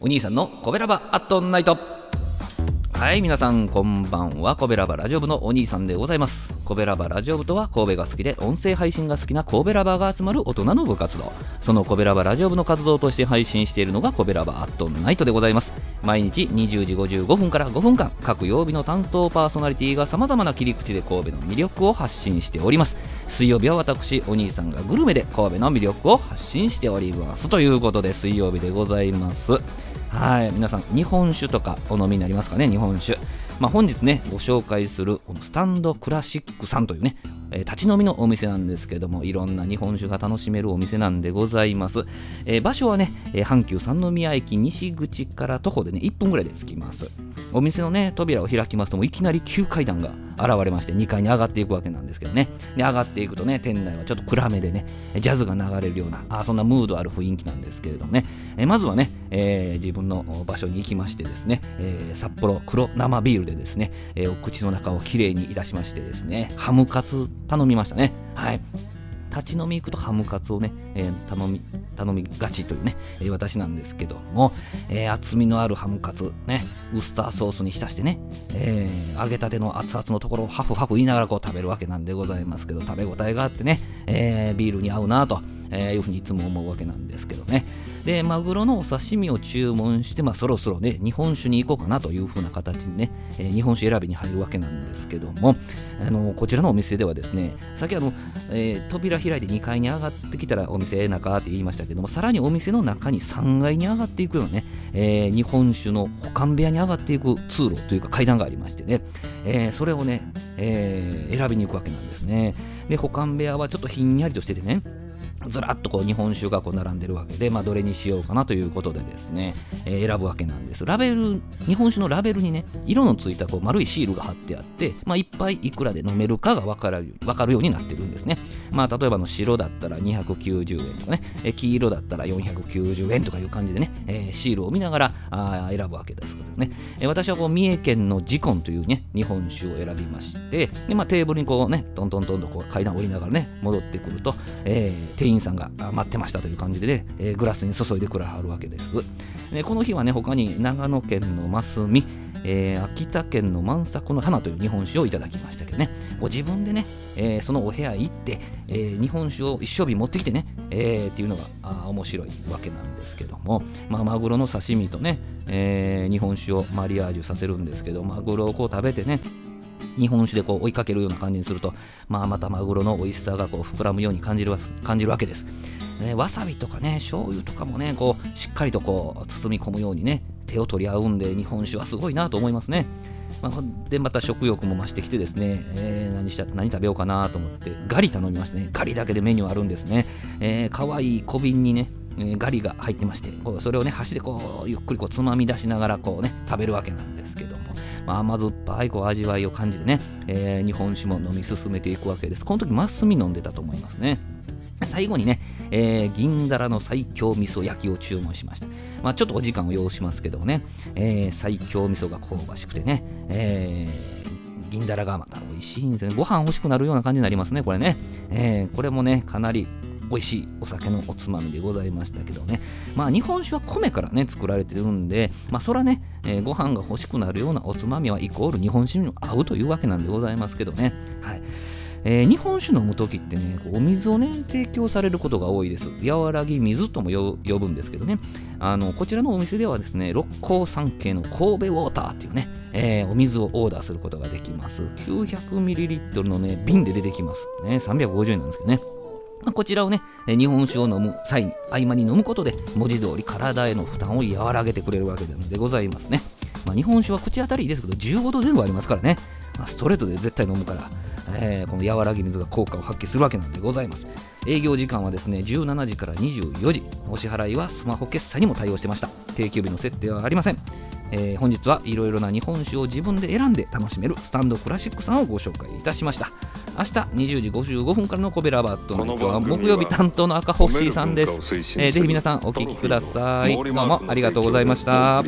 お兄さんのコベラバアットナイト。はい皆さんこんばんは。コベラバラジオ部のお兄さんでございます。コベラバラジオ部とは神戸が好きで音声配信が好きな神戸ラバーが集まる大人の部活動。そのコベラバラジオ部の活動として配信しているのがコベラバアットナイトでございます。毎日20時55分から5分間。各曜日の担当パーソナリティが様々な切り口で神戸の魅力を発信しております。水曜日は私お兄さんがグルメで神戸の魅力を発信しております。ということで水曜日でございます。はい皆さん日本酒とかお飲みになりますかね日本酒。まあ、本日ねご紹介するこのスタンドクラシックさんというね、えー、立ち飲みのお店なんですけどもいろんな日本酒が楽しめるお店なんでございます、えー、場所はね、えー、阪急三宮駅西口から徒歩でね1分ぐらいで着きます。お店のね扉を開きますともういきなり急階段が現れまして2階に上がっていくわけなんですけどね。で上がっていくとね店内はちょっと暗めでねジャズが流れるようなあそんなムードある雰囲気なんですけれどもね。えまずはね、えー、自分の場所に行きましてですね、えー、札幌黒生ビールでですね、えー、お口の中をきれいにいたしましてですねハムカツ頼みましたね。はい。立ち飲み行くとハムカツをね、えー、頼み頼みがちというね、えー、私なんですけども、えー、厚みのあるハムカツねウスターソースに浸してね、えー、揚げたての熱々のところをハフハフ言いながらこう食べるわけなんでございますけど食べ応えがあってね、えー、ビールに合うなとえー、いうふうにいつも思うわけなんですけどね。で、マグロのお刺身を注文して、まあ、そろそろね、日本酒に行こうかなというふうな形にね、えー、日本酒選びに入るわけなんですけども、あのこちらのお店ではですね、先あの、えー、扉開いて2階に上がってきたらお店中って言いましたけども、さらにお店の中に3階に上がっていくようなね、えー、日本酒の保管部屋に上がっていく通路というか階段がありましてね、えー、それをね、えー、選びに行くわけなんですね。で、保管部屋はちょっとひんやりとしててね、ずらっとこう日本酒がこう並んでるわけで、まあ、どれにしようかなということでですね、えー、選ぶわけなんです。ラベル、日本酒のラベルにね、色のついたこう丸いシールが貼ってあって、まあ、いっぱいいくらで飲めるかが分かる分かるようになってるんですね。まあ、例えばの白だったら290円とかね、え黄色だったら490円とかいう感じでね、えー、シールを見ながらあ選ぶわけですけどね。えー、私はこう三重県のジコンというね、日本酒を選びまして、でまあ、テーブルにこうね、トントントンとこう階段を降りながらね、戻ってくると、えー、店員さんが待ってましたという感じでね、え、グラスに注いでくれはるわけです。でこの日はね、他に長野県のますみ、えー、秋田県の満作の花という日本酒をいただきましたけどね、ご自分でね、えー、そのお部屋行って、えー、日本酒を一升瓶持ってきてね、え、っていうのがあ面白いわけなんですけども、まあ、マグロの刺身とね、え、日本酒をマリアージュさせるんですけど、マグロをこう食べてね、日本酒でこう追いかけるような感じにすると、まあ、またマグロの美味しさがこう膨らむように感じる感じるわけです。ね、わさびとかね、醤油とかもね、こうしっかりとこう包み込むようにね、手を取り合うんで、日本酒はすごいなと思いますね。まあ、で、また食欲も増してきてですね、えー、何した何食べようかなと思って、ガリ頼みましたね。ガリだけでメニューあるんですね。えー、かわいい小瓶にね、ガリが入ってましてそれをね箸でこうゆっくりこうつまみ出しながらこうね食べるわけなんですけど、まあ、甘酸っぱいこう味わいを感じてね、えー、日本酒も飲み進めていくわけですこの時マスミ飲んでたと思いますね最後にね、えー、銀だらの最強味噌焼きを注文しました。まあ、ちょっとお時間を要しますけどもね、えー、最強味噌が香ばしくてね、えー、銀だらがまた美味しいんですよね。ご飯欲しくなるような感じになりますね、これね。えー、これもね、かなり美味しいお酒のおつまみでございましたけどね。まあ日本酒は米からね、作られてるんで、まあそらね、えー、ご飯が欲しくなるようなおつまみはイコール日本酒にも合うというわけなんでございますけどね。はい。えー、日本酒飲む時ってね、お水をね、提供されることが多いです。和らぎ水とも呼ぶんですけどね、あのこちらのお店ではですね、六甲山系の神戸ウォーターっていうね、えー、お水をオーダーすることができます。900ml のね、瓶で出てきます。ね、350円なんですけどね。まあ、こちらをね、日本酒を飲む際に、合間に飲むことで、文字通り体への負担を和らげてくれるわけなのでございますね。まあ、日本酒は口当たりいいですけど、15度前後ありますからね、まあ、ストレートで絶対飲むから、えー、この和らぎ水が効果を発揮するわけなんでございます。営業時間はですね、17時から24時。お支払いはスマホ決済にも対応してました。定休日の設定はありません。えー、本日はいろいろな日本酒を自分で選んで楽しめるスタンドクラシックさんをご紹介いたしました明日20時55分からのコベラバットの今日は木曜日担当の赤ホッシーさんです、えー、ぜひ皆さんお聞きください。どうもありがとうございました